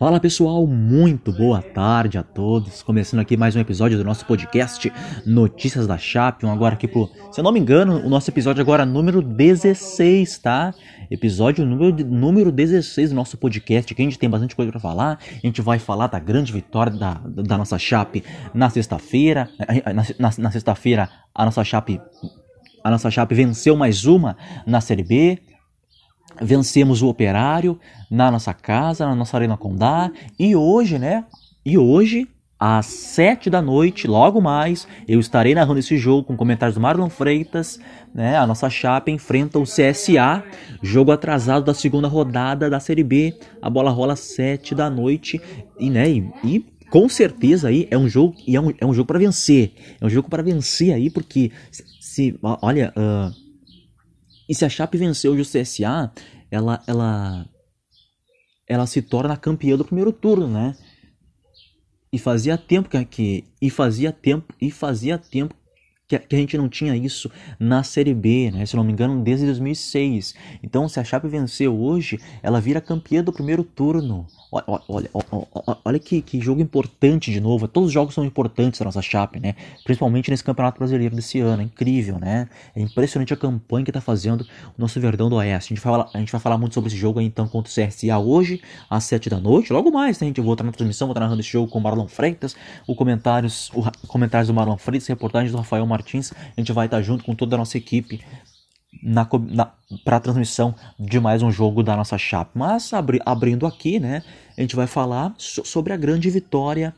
Fala pessoal, muito boa tarde a todos. Começando aqui mais um episódio do nosso podcast Notícias da. Um agora aqui pro, se eu não me engano, o nosso episódio agora é número 16, tá? Episódio número, número 16 do nosso podcast, que a gente tem bastante coisa para falar. A gente vai falar da grande vitória da, da nossa Chape na sexta-feira. Na, na, na sexta-feira, a nossa Chape a nossa Chape venceu mais uma na Série B vencemos o Operário na nossa casa, na nossa Arena Condá. E hoje, né? E hoje, às sete da noite, logo mais, eu estarei narrando esse jogo com comentários do Marlon Freitas. Né? A nossa chapa enfrenta o CSA, jogo atrasado da segunda rodada da Série B. A bola rola às sete da noite. E, né? E, e com certeza aí é um jogo e é um, é um jogo para vencer. É um jogo para vencer aí, porque se, olha. Uh, e se a Chape vencer hoje o CSA, ela, ela, ela se torna campeã do primeiro turno, né? E fazia tempo que e fazia tempo e fazia tempo que, a gente não tinha isso na Série B, né? Se não me engano, desde 2006. Então, se a Chape vencer hoje, ela vira campeã do primeiro turno. Olha, olha, olha, olha que, que, jogo importante de novo. Todos os jogos são importantes da nossa Chape, né? Principalmente nesse Campeonato Brasileiro desse ano. É incrível, né? É impressionante a campanha que está fazendo o nosso Verdão do Oeste. A gente, vai falar, a gente vai falar muito sobre esse jogo aí, então contra o CSA hoje, às 7 da noite. Logo mais, né? A gente volta na transmissão, vou estar narrando esse jogo com o Marlon Freitas, o comentários, o, comentários do Marlon Freitas, reportagens do Rafael Martins Martins. A gente vai estar junto com toda a nossa equipe na, na para a transmissão de mais um jogo da nossa chapa. Mas abri, abrindo aqui, né, a gente vai falar so, sobre a grande vitória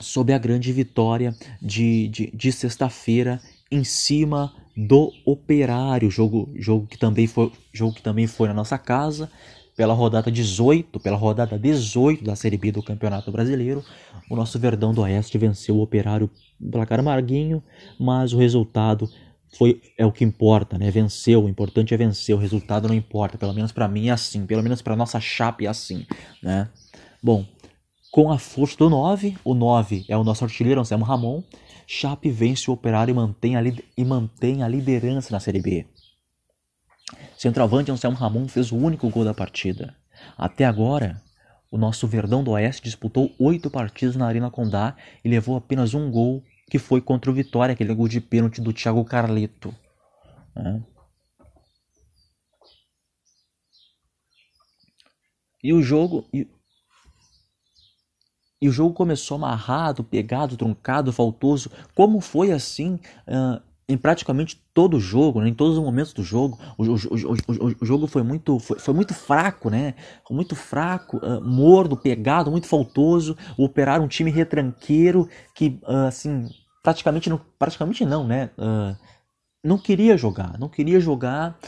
sobre a grande vitória de, de, de sexta-feira em cima do Operário, jogo, jogo que também foi jogo que também foi na nossa casa pela rodada 18, pela rodada 18 da Série B do Campeonato Brasileiro, o nosso Verdão do Oeste venceu o Operário placar amarguinho, mas o resultado foi é o que importa, né? Venceu, o importante é vencer, o resultado não importa, pelo menos para mim é assim, pelo menos para nossa chapa é assim, né? Bom, com a força do 9, o 9 é o nosso artilheiro Anselmo Ramon, Chape vence o Operário e mantém a, e mantém a liderança na Série B. Centroavante Anselmo Ramon fez o único gol da partida. Até agora, o nosso Verdão do Oeste disputou oito partidas na Arena Condá e levou apenas um gol, que foi contra o Vitória, aquele gol de pênalti do Thiago Carleto. Né? E o jogo. E, e, o jogo começou amarrado, pegado, truncado, faltoso. Como foi assim uh, em praticamente todo o jogo, né, em todos os momentos do jogo, o, o, o, o jogo foi muito, foi, foi, muito fraco, né? Muito fraco, uh, morno, pegado, muito faltoso. O Operário um time retranqueiro que, uh, assim, praticamente não, praticamente não, né? Uh, não queria jogar, não queria jogar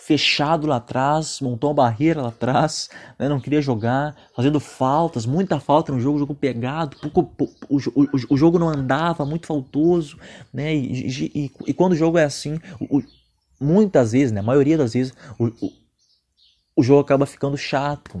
fechado lá atrás, montou uma barreira lá atrás, né, não queria jogar, fazendo faltas, muita falta no jogo, jogo pegado, pouco, o, o, o, jogo não andava, muito faltoso, né, e, e, e quando o jogo é assim, o, muitas vezes, né, a maioria das vezes, o, o jogo acaba ficando chato,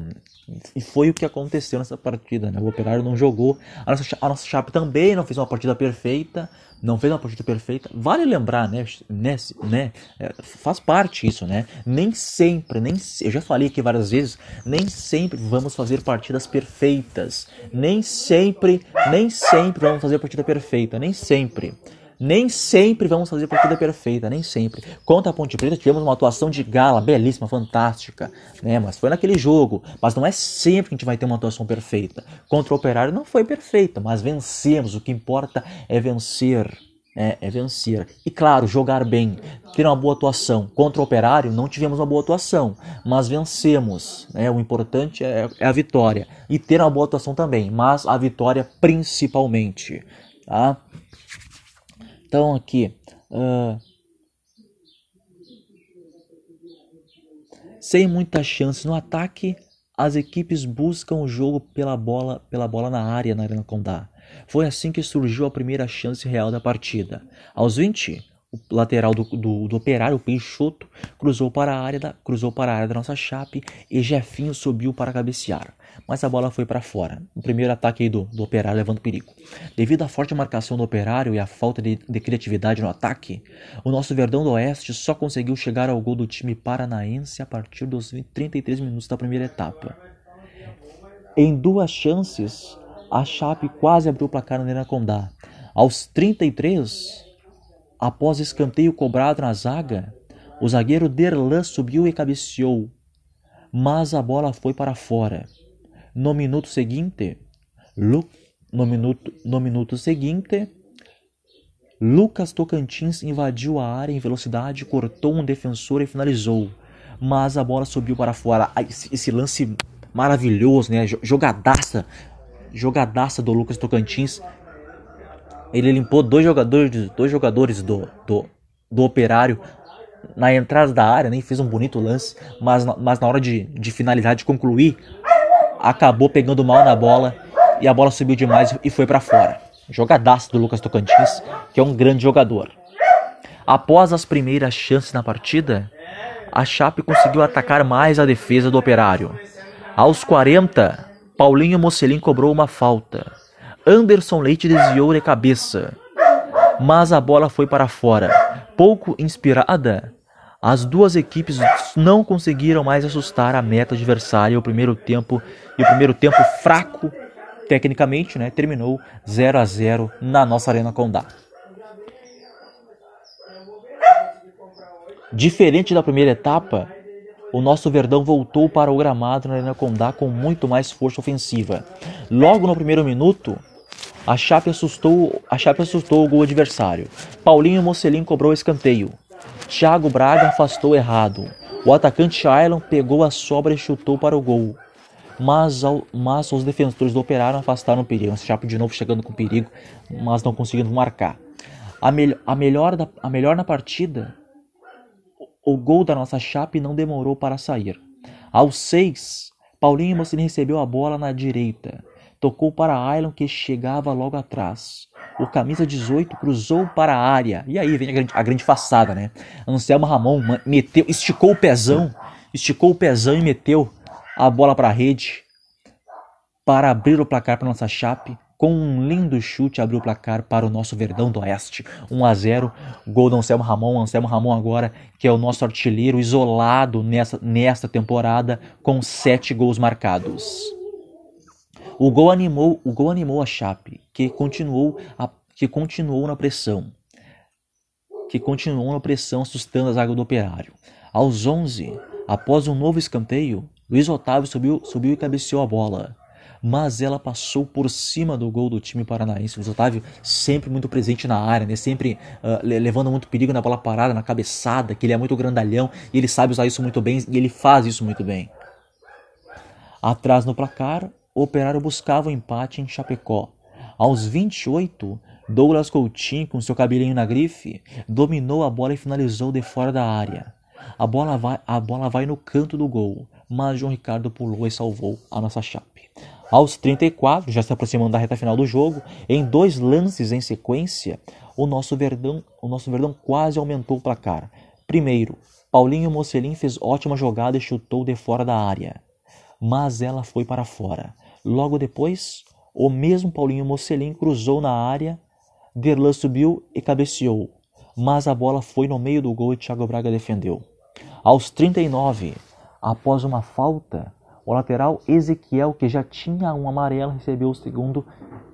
e foi o que aconteceu nessa partida, né? O Operário não jogou. A nossa, a nossa Chape também não fez uma partida perfeita. Não fez uma partida perfeita. Vale lembrar, né? né, né é, faz parte isso, né? Nem sempre, nem eu já falei aqui várias vezes, nem sempre vamos fazer partidas perfeitas. Nem sempre, nem sempre vamos fazer partida perfeita. Nem sempre. Nem sempre vamos fazer partida perfeita, nem sempre. Contra a Ponte Preta tivemos uma atuação de gala, belíssima, fantástica, né? Mas foi naquele jogo. Mas não é sempre que a gente vai ter uma atuação perfeita. Contra o Operário não foi perfeita, mas vencemos. O que importa é vencer. É, é, vencer. E claro, jogar bem, ter uma boa atuação. Contra o Operário não tivemos uma boa atuação, mas vencemos. Né? O importante é, é, a vitória. E ter uma boa atuação também, mas a vitória principalmente. Tá? Então aqui, uh, sem muitas chances no ataque, as equipes buscam o jogo pela bola, pela bola na área na Arena Condá. Foi assim que surgiu a primeira chance real da partida. Aos 20, o lateral do, do, do Operário, o Peixoto, cruzou para a área da, cruzou para a área da nossa Chape e Jefinho subiu para cabecear. Mas a bola foi para fora. O primeiro ataque do, do Operário levando perigo. Devido à forte marcação do Operário e à falta de, de criatividade no ataque, o nosso Verdão do Oeste só conseguiu chegar ao gol do time paranaense a partir dos 33 minutos da primeira etapa. Em duas chances, a Chape quase abriu o placar no Arena Condá. Aos 33, Após escanteio cobrado na zaga, o zagueiro Derlan subiu e cabeceou, mas a bola foi para fora. No minuto seguinte, Lu, no minuto, no minuto seguinte, Lucas Tocantins invadiu a área em velocidade, cortou um defensor e finalizou, mas a bola subiu para fora. Esse, esse lance maravilhoso, né? Jogadaça, jogadaça do Lucas Tocantins ele limpou dois jogadores, dois jogadores do, do, do Operário na entrada da área, nem fez um bonito lance, mas, mas na hora de, de finalizar, de concluir, acabou pegando mal na bola e a bola subiu demais e foi para fora. Jogadaço do Lucas Tocantins, que é um grande jogador. Após as primeiras chances na partida, a Chape conseguiu atacar mais a defesa do Operário. Aos 40, Paulinho Mocelin cobrou uma falta. Anderson Leite desviou de cabeça, mas a bola foi para fora. Pouco inspirada, as duas equipes não conseguiram mais assustar a meta adversária. O primeiro tempo e o primeiro tempo fraco, tecnicamente, né, terminou 0 a 0 na nossa Arena Condá. Diferente da primeira etapa, o nosso Verdão voltou para o gramado na Arena Condá com muito mais força ofensiva. Logo no primeiro minuto, a Chape assustou, a Chape assustou o gol adversário. Paulinho Mocelin cobrou escanteio. Thiago Braga afastou errado. O atacante Ailon pegou a sobra e chutou para o gol. Mas, ao, mas os defensores do Operário afastaram o perigo. A Chape de novo chegando com perigo, mas não conseguindo marcar. A, me, a, melhor, da, a melhor na partida, o, o gol da nossa Chape não demorou para sair. Aos seis, Paulinho Mocelin recebeu a bola na direita. Tocou para Ailon que chegava logo atrás. O camisa 18 cruzou para a área. E aí vem a grande, a grande façada, né? Anselmo Ramon meteu, esticou o pezão, esticou o pezão e meteu a bola para a rede para abrir o placar para nossa Chape. Com um lindo chute abriu o placar para o nosso Verdão do Oeste. 1 a 0, gol do Anselmo Ramon. Anselmo Ramon agora que é o nosso artilheiro isolado nessa, nesta temporada com sete gols marcados. O gol animou, o gol animou a Chape, que continuou, a, que continuou na pressão. Que continuou na pressão, assustando a zaga do Operário. Aos 11, após um novo escanteio, Luiz Otávio subiu, subiu e cabeceou a bola. Mas ela passou por cima do gol do time paranaense. Luiz Otávio sempre muito presente na área, né? sempre uh, levando muito perigo na bola parada, na cabeçada, que ele é muito grandalhão e ele sabe usar isso muito bem e ele faz isso muito bem. Atrás no placar, o Operário buscava o empate em Chapecó. Aos 28, Douglas Coutinho, com seu cabelinho na grife, dominou a bola e finalizou de fora da área. A bola vai, a bola vai no canto do gol, mas João Ricardo pulou e salvou a nossa chape. Aos 34, já se aproximando da reta final do jogo, em dois lances em sequência, o nosso Verdão, o nosso Verdão quase aumentou o placar. Primeiro, Paulinho Mocelin fez ótima jogada e chutou de fora da área mas ela foi para fora. Logo depois, o mesmo Paulinho Mocelin cruzou na área, Derlan subiu e cabeceou, mas a bola foi no meio do gol e Thiago Braga defendeu. Aos 39, após uma falta, o lateral Ezequiel, que já tinha um amarelo, recebeu o segundo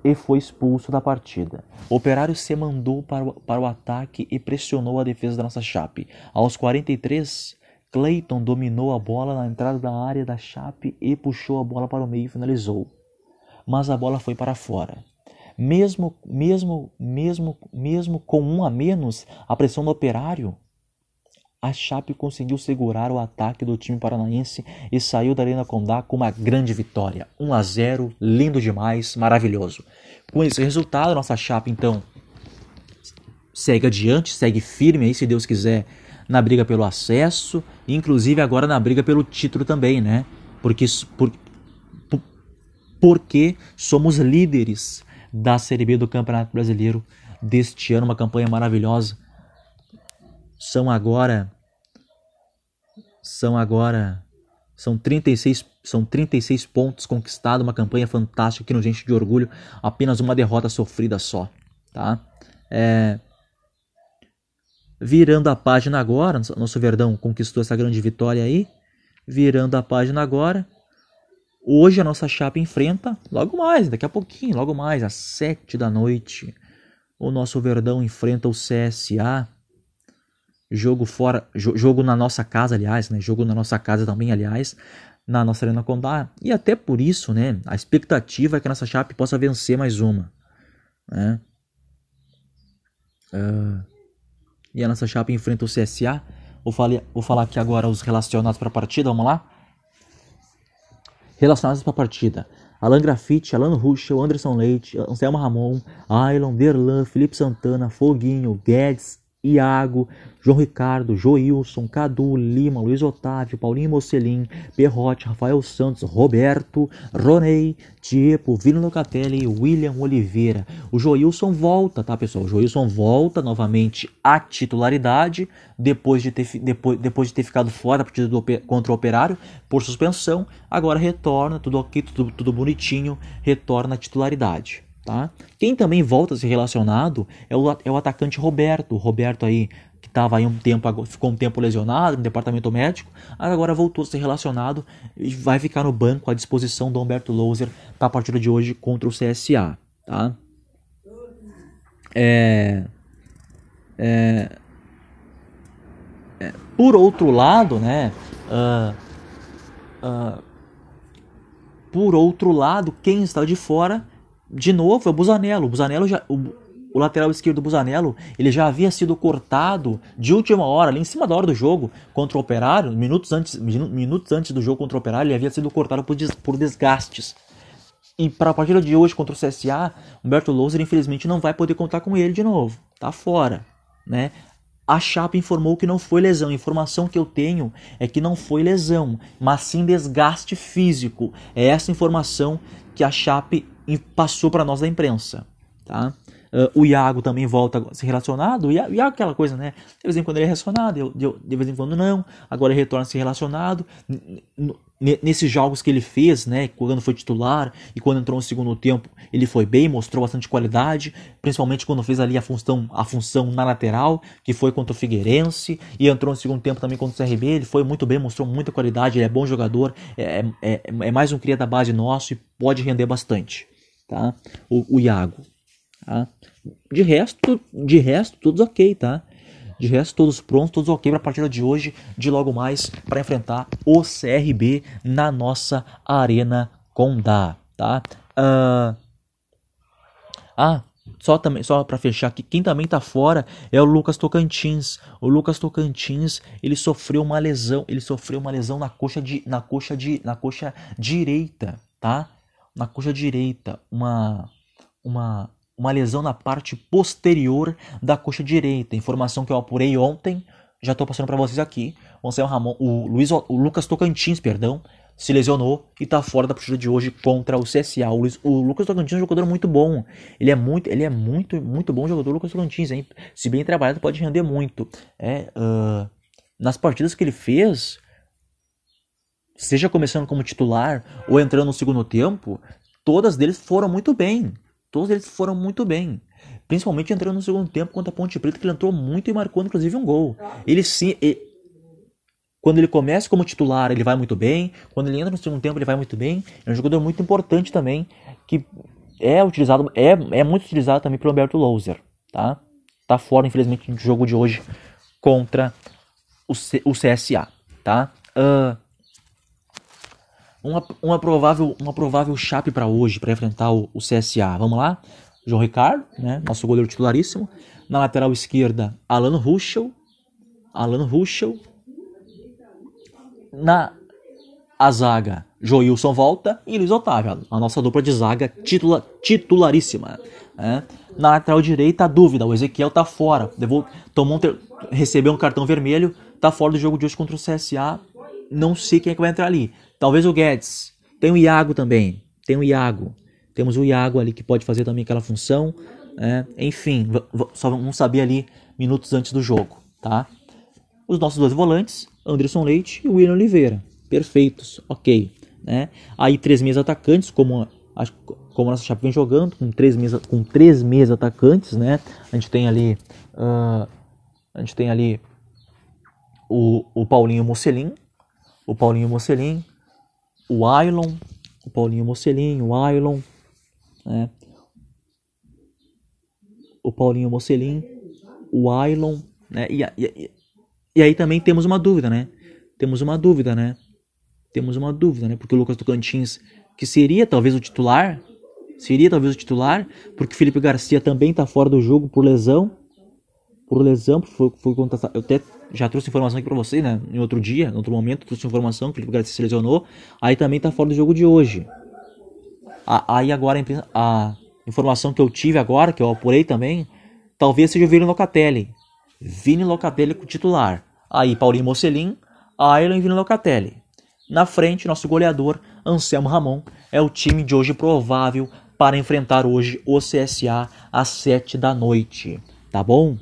e foi expulso da partida. O Operário se mandou para o, para o ataque e pressionou a defesa da nossa Chape. Aos 43, Clayton dominou a bola na entrada da área da Chape e puxou a bola para o meio e finalizou. Mas a bola foi para fora. Mesmo, mesmo, mesmo, mesmo com um a menos, a pressão do operário, a Chape conseguiu segurar o ataque do time paranaense e saiu da Arena Condá com uma grande vitória. 1 a 0, lindo demais, maravilhoso. Com esse resultado, nossa Chape então segue adiante, segue firme aí, se Deus quiser, na briga pelo acesso, inclusive agora na briga pelo título também, né? Porque, por, por, porque somos líderes da Série B do Campeonato Brasileiro deste ano, uma campanha maravilhosa. São agora são agora são 36 são 36 pontos conquistados, uma campanha fantástica que nos enche de orgulho, apenas uma derrota sofrida só, tá? É, virando a página agora, nosso Verdão conquistou essa grande vitória aí. Virando a página agora, hoje a nossa chapa enfrenta, logo mais, daqui a pouquinho, logo mais, às 7 da noite, o nosso Verdão enfrenta o CSA jogo fora, jogo na nossa casa, aliás, né? Jogo na nossa casa também, aliás, na nossa Arena Condá. E até por isso, né? A expectativa é que a nossa Chape possa vencer mais uma, né? Uh, e a nossa Chape enfrenta o CSA. Vou falar, vou falar aqui agora os relacionados para a partida, vamos lá? Relacionados para a partida. Alan Grafite, Alan Ruschel, Anderson Leite, Anselmo Ramon, Ailon, Derlan, Felipe Santana, Foguinho, Guedes, Iago, João Ricardo, Joilson, Cadu, Lima, Luiz Otávio, Paulinho Mocelin, Perrote, Rafael Santos, Roberto, Ronei, Tiepo, Vino Locatelli e William Oliveira. O Joilson volta, tá pessoal? O Joilson volta novamente à titularidade depois de ter, depois, depois de ter ficado fora da partida do, contra o Operário por suspensão. Agora retorna, tudo ok, tudo, tudo bonitinho, retorna à titularidade. Tá? Quem também volta a ser relacionado é o, é o atacante Roberto. O Roberto aí, que estava aí um tempo, ficou um tempo lesionado no departamento médico, agora voltou a ser relacionado e vai ficar no banco à disposição do Humberto Louser para a partida de hoje contra o CSA. Tá? É, é, é, por outro lado, né? Uh, uh, por outro lado, quem está de fora de novo, é o Busanello. O Busanello já, o, o, lateral esquerdo do Busanello, ele já havia sido cortado de última hora, ali em cima da hora do jogo contra o Operário, minutos antes, minutos antes do jogo contra o Operário, ele havia sido cortado por, des, por desgastes. E para a partida de hoje contra o CSA, Humberto Louser infelizmente não vai poder contar com ele de novo. Tá fora, né? A Chapa informou que não foi lesão. A informação que eu tenho é que não foi lesão, mas sim desgaste físico. É essa informação que a Chape passou para nós da imprensa, tá? Uh, o Iago também volta a ser relacionado. O Iago, é aquela coisa, né? De vez em quando ele é relacionado, de, de vez em quando não. Agora ele retorna a ser relacionado. nesses jogos que ele fez, né? Quando foi titular e quando entrou no segundo tempo, ele foi bem, mostrou bastante qualidade. Principalmente quando fez ali a função, a função na lateral, que foi contra o Figueirense. E entrou no segundo tempo também contra o CRB. Ele foi muito bem, mostrou muita qualidade. Ele é bom jogador, é, é, é mais um cria da base nosso e pode render bastante tá? O, o Iago, tá? De resto, de resto, todos ok, tá? De resto, todos prontos, todos ok para a partida de hoje, de logo mais, para enfrentar o CRB na nossa Arena Condá, tá? Uh... Ah, só também, só para fechar aqui, quem também tá fora é o Lucas Tocantins. O Lucas Tocantins, ele sofreu uma lesão, ele sofreu uma lesão na coxa de na coxa de na coxa direita, tá? na coxa direita, uma, uma, uma lesão na parte posterior da coxa direita. Informação que eu apurei ontem, já estou passando para vocês aqui. O Ramon, o, Luiz, o Lucas Tocantins, perdão, se lesionou e está fora da partida de hoje contra o CSA. O, Luiz, o, Lucas Tocantins é um jogador muito bom. Ele é muito, ele é muito, muito bom jogador, o Lucas Tocantins. Hein? Se bem trabalhado, pode render muito. É, uh, nas partidas que ele fez, seja começando como titular ou entrando no segundo tempo, todas deles foram muito bem. Todos eles foram muito bem. Principalmente entrando no segundo tempo contra a Ponte Preta, que ele entrou muito e marcou inclusive um gol. Ele sim. Ele, quando ele começa como titular, ele vai muito bem. Quando ele entra no segundo tempo, ele vai muito bem. É um jogador muito importante também, que é utilizado, é, é muito utilizado também pelo Alberto Louser, tá? Tá fora, infelizmente, do jogo de hoje contra o, C, o CSA, tá? Uh, uma, uma provável, uma provável chape para hoje, para enfrentar o, o, CSA. Vamos lá? João Ricardo, né? nosso goleiro titularíssimo. Na lateral esquerda, Alan Ruschel. Alan Ruschel. Na a zaga, Joilson volta e Luiz Otávio. A nossa dupla de zaga titula, titularíssima. Né? Na lateral direita, a dúvida. O Ezequiel tá fora. Levou, tomou um ter, recebeu um cartão vermelho. Tá fora do jogo de hoje contra o CSA. Não sei quem é que vai entrar ali. Talvez o Guedes. Tem o Iago também. Tem o Iago. Temos o Iago ali que pode fazer também aquela função. Né? Enfim, só vamos saber ali minutos antes do jogo. Tá? os nossos dois volantes, Anderson Leite e William Oliveira. Perfeitos, ok. Né? Aí três meias atacantes, como a, como a nossa Chape vem jogando, com três meias, com três meias atacantes, né? A gente tem ali, uh, a gente tem ali o, o Paulinho Mocelin, o Paulinho Mocelin, o Ailon, o Paulinho Mocelin, o Ailon, né? O Paulinho Mocelin, o Ailon, né? E, e, e aí também temos uma dúvida, né? Temos uma dúvida, né? Temos uma dúvida, né? Porque o Lucas Tocantins, que seria talvez o titular, seria talvez o titular, porque o Felipe Garcia também está fora do jogo por lesão, por lesão, foi, foi contratado. Eu até já trouxe informação aqui para você, né? Em outro dia, em outro momento, trouxe informação que o Felipe Garcia se lesionou. Aí também tá fora do jogo de hoje. Aí agora a informação que eu tive agora, que eu apurei também, talvez seja o Vini Locatelli. Vini Locatelli com titular. Aí Paulinho Mocelin, Ayrton e Vini Locatelli. Na frente, nosso goleador, Anselmo Ramon, é o time de hoje provável para enfrentar hoje o CSA às 7 da noite. Tá bom?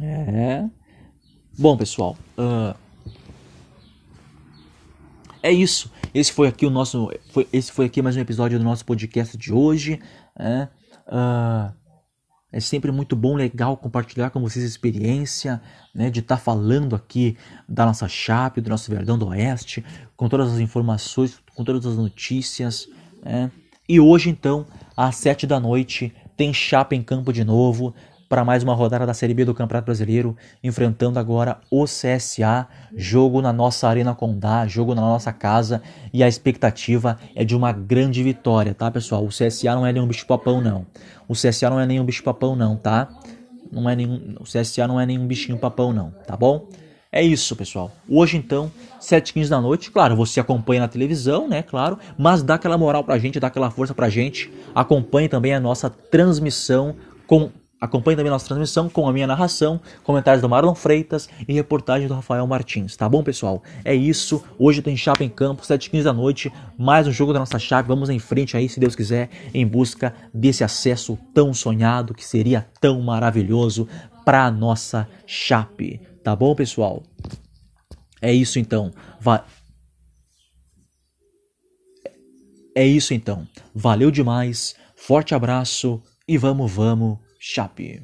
É. Bom, pessoal, uh, é isso. Esse foi aqui o nosso, foi, esse foi aqui mais um episódio do nosso podcast de hoje. É, uh, é sempre muito bom, legal compartilhar com vocês a experiência né, de estar tá falando aqui da nossa Chape, do nosso Verdão do Oeste, com todas as informações, com todas as notícias. Né? E hoje, então, às sete da noite, tem Chape em campo de novo para mais uma rodada da Série B do Campeonato Brasileiro, enfrentando agora o CSA, jogo na nossa Arena Condá, jogo na nossa casa, e a expectativa é de uma grande vitória, tá, pessoal? O CSA não é nenhum bicho-papão, não. O CSA não é nenhum bicho-papão, não, tá? Não é nenhum, o CSA não é nenhum bichinho-papão, não, tá bom? É isso, pessoal. Hoje, então, 7h15 da noite. Claro, você acompanha na televisão, né? Claro. Mas dá aquela moral pra gente, dá aquela força pra gente. Acompanhe também a nossa transmissão com Acompanhe também nossa transmissão com a minha narração, comentários do Marlon Freitas e reportagem do Rafael Martins. Tá bom, pessoal? É isso. Hoje tem Chapa em campo, 7h15 da noite. Mais um jogo da nossa chave. Vamos em frente aí, se Deus quiser, em busca desse acesso tão sonhado que seria tão maravilhoso para a nossa Chape. Tá bom, pessoal? É isso então. Va é isso então. Valeu demais. Forte abraço e vamos, vamos Chape.